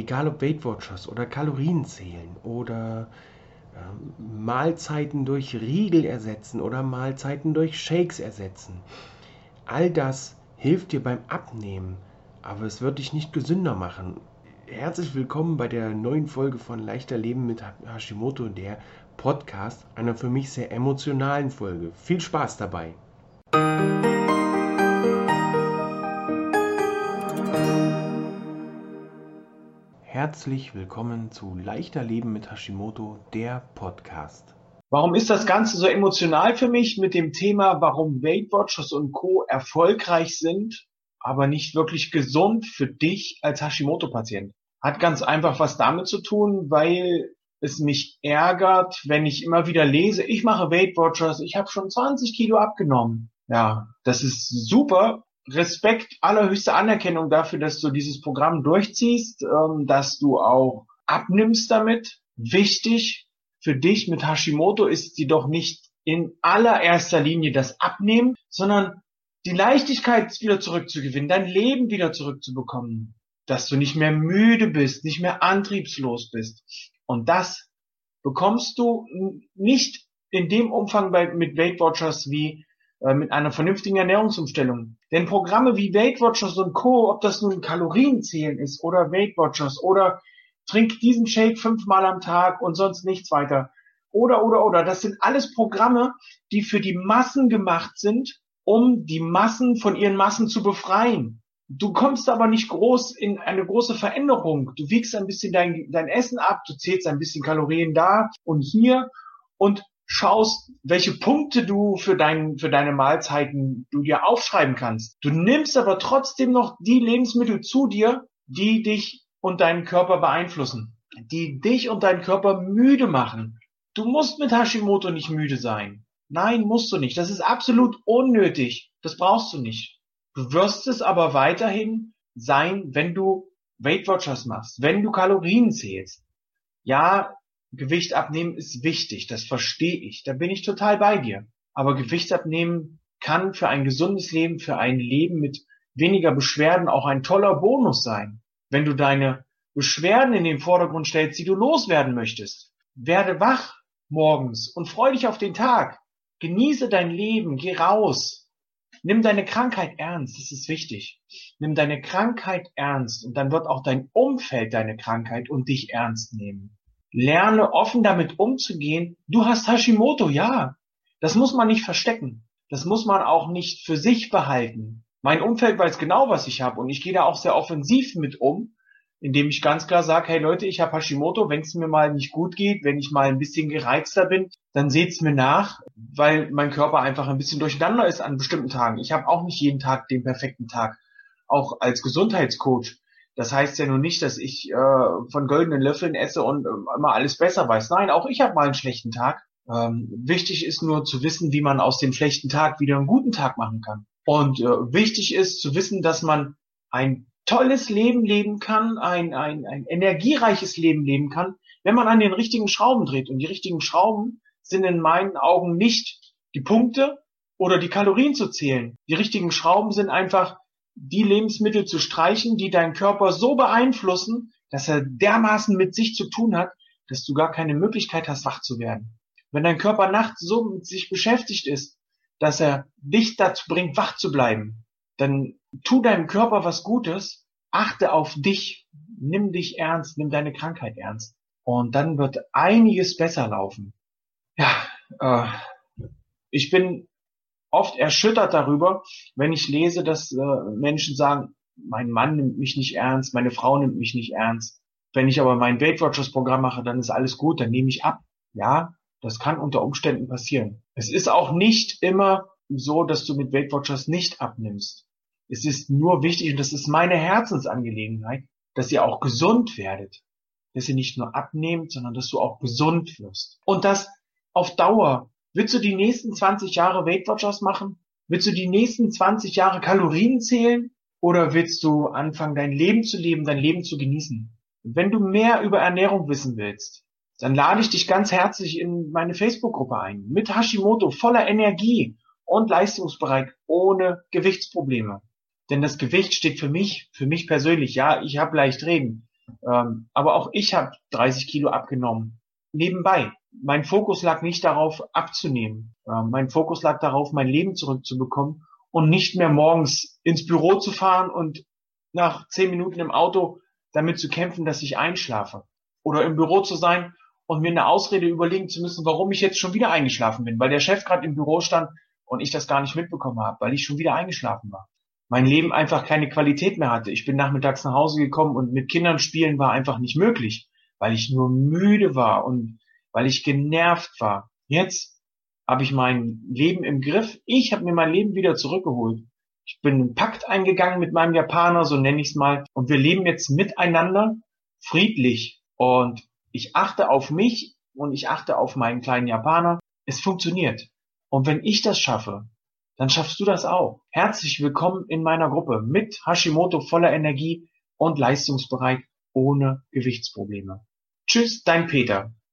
egal ob Weight Watchers oder Kalorien zählen oder äh, Mahlzeiten durch Riegel ersetzen oder Mahlzeiten durch Shakes ersetzen. All das hilft dir beim Abnehmen, aber es wird dich nicht gesünder machen. Herzlich willkommen bei der neuen Folge von Leichter Leben mit Hashimoto, der Podcast, einer für mich sehr emotionalen Folge. Viel Spaß dabei! Herzlich willkommen zu Leichter Leben mit Hashimoto, der Podcast. Warum ist das Ganze so emotional für mich mit dem Thema, warum Weight Watchers und Co. erfolgreich sind, aber nicht wirklich gesund für dich als Hashimoto-Patient? Hat ganz einfach was damit zu tun, weil es mich ärgert, wenn ich immer wieder lese, ich mache Weight Watchers, ich habe schon 20 Kilo abgenommen. Ja, das ist super, Respekt, allerhöchste Anerkennung dafür, dass du dieses Programm durchziehst, ähm, dass du auch abnimmst damit. Wichtig für dich mit Hashimoto ist sie doch nicht in allererster Linie das Abnehmen, sondern die Leichtigkeit wieder zurückzugewinnen, dein Leben wieder zurückzubekommen, dass du nicht mehr müde bist, nicht mehr antriebslos bist. Und das bekommst du nicht in dem Umfang bei, mit Weight Watchers wie mit einer vernünftigen Ernährungsumstellung. Denn Programme wie Weight Watchers und Co., ob das nun Kalorienzählen ist oder Weight Watchers oder trink diesen Shake fünfmal am Tag und sonst nichts weiter. Oder, oder, oder. Das sind alles Programme, die für die Massen gemacht sind, um die Massen von ihren Massen zu befreien. Du kommst aber nicht groß in eine große Veränderung. Du wiegst ein bisschen dein, dein Essen ab, du zählst ein bisschen Kalorien da und hier und schaust, welche Punkte du für, dein, für deine Mahlzeiten du dir aufschreiben kannst. Du nimmst aber trotzdem noch die Lebensmittel zu dir, die dich und deinen Körper beeinflussen, die dich und deinen Körper müde machen. Du musst mit Hashimoto nicht müde sein. Nein, musst du nicht. Das ist absolut unnötig. Das brauchst du nicht. Du wirst es aber weiterhin sein, wenn du Weight Watchers machst, wenn du Kalorien zählst. Ja, Gewicht abnehmen ist wichtig, das verstehe ich, da bin ich total bei dir. Aber Gewicht abnehmen kann für ein gesundes Leben, für ein Leben mit weniger Beschwerden auch ein toller Bonus sein. Wenn du deine Beschwerden in den Vordergrund stellst, die du loswerden möchtest. Werde wach morgens und freu dich auf den Tag. Genieße dein Leben, geh raus. Nimm deine Krankheit ernst, das ist wichtig. Nimm deine Krankheit ernst und dann wird auch dein Umfeld deine Krankheit und dich ernst nehmen. Lerne offen damit umzugehen. Du hast Hashimoto, ja. Das muss man nicht verstecken. Das muss man auch nicht für sich behalten. Mein Umfeld weiß genau, was ich habe und ich gehe da auch sehr offensiv mit um, indem ich ganz klar sage, hey Leute, ich habe Hashimoto, wenn es mir mal nicht gut geht, wenn ich mal ein bisschen gereizter bin, dann seht's mir nach, weil mein Körper einfach ein bisschen durcheinander ist an bestimmten Tagen. Ich habe auch nicht jeden Tag den perfekten Tag. Auch als Gesundheitscoach das heißt ja nun nicht, dass ich äh, von goldenen Löffeln esse und äh, immer alles besser weiß. Nein, auch ich habe mal einen schlechten Tag. Ähm, wichtig ist nur zu wissen, wie man aus dem schlechten Tag wieder einen guten Tag machen kann. Und äh, wichtig ist zu wissen, dass man ein tolles Leben leben kann, ein, ein, ein energiereiches Leben leben kann, wenn man an den richtigen Schrauben dreht. Und die richtigen Schrauben sind in meinen Augen nicht die Punkte oder die Kalorien zu zählen. Die richtigen Schrauben sind einfach die Lebensmittel zu streichen, die deinen Körper so beeinflussen, dass er dermaßen mit sich zu tun hat, dass du gar keine Möglichkeit hast, wach zu werden. Wenn dein Körper nachts so mit sich beschäftigt ist, dass er dich dazu bringt, wach zu bleiben, dann tu deinem Körper was Gutes, achte auf dich, nimm dich ernst, nimm deine Krankheit ernst. Und dann wird einiges besser laufen. Ja, äh, ich bin oft erschüttert darüber, wenn ich lese, dass äh, Menschen sagen, mein Mann nimmt mich nicht ernst, meine Frau nimmt mich nicht ernst. Wenn ich aber mein Weight Watchers Programm mache, dann ist alles gut, dann nehme ich ab. Ja, das kann unter Umständen passieren. Es ist auch nicht immer so, dass du mit Weight Watchers nicht abnimmst. Es ist nur wichtig, und das ist meine Herzensangelegenheit, dass ihr auch gesund werdet. Dass ihr nicht nur abnehmt, sondern dass du auch gesund wirst. Und das auf Dauer Willst du die nächsten 20 Jahre Weight Watchers machen? Willst du die nächsten 20 Jahre Kalorien zählen? Oder willst du anfangen, dein Leben zu leben, dein Leben zu genießen? Wenn du mehr über Ernährung wissen willst, dann lade ich dich ganz herzlich in meine Facebook-Gruppe ein. Mit Hashimoto, voller Energie und leistungsbereit, ohne Gewichtsprobleme. Denn das Gewicht steht für mich, für mich persönlich, ja, ich habe leicht reden. Ähm, aber auch ich habe 30 Kilo abgenommen. Nebenbei. Mein Fokus lag nicht darauf, abzunehmen. Ähm, mein Fokus lag darauf, mein Leben zurückzubekommen und nicht mehr morgens ins Büro zu fahren und nach zehn Minuten im Auto damit zu kämpfen, dass ich einschlafe. Oder im Büro zu sein und mir eine Ausrede überlegen zu müssen, warum ich jetzt schon wieder eingeschlafen bin, weil der Chef gerade im Büro stand und ich das gar nicht mitbekommen habe, weil ich schon wieder eingeschlafen war. Mein Leben einfach keine Qualität mehr hatte. Ich bin nachmittags nach Hause gekommen und mit Kindern spielen war einfach nicht möglich, weil ich nur müde war und weil ich genervt war. Jetzt habe ich mein Leben im Griff. Ich habe mir mein Leben wieder zurückgeholt. Ich bin einen Pakt eingegangen mit meinem Japaner, so nenne ich es mal. Und wir leben jetzt miteinander friedlich. Und ich achte auf mich und ich achte auf meinen kleinen Japaner. Es funktioniert. Und wenn ich das schaffe, dann schaffst du das auch. Herzlich willkommen in meiner Gruppe mit Hashimoto voller Energie und leistungsbereit ohne Gewichtsprobleme. Tschüss, dein Peter.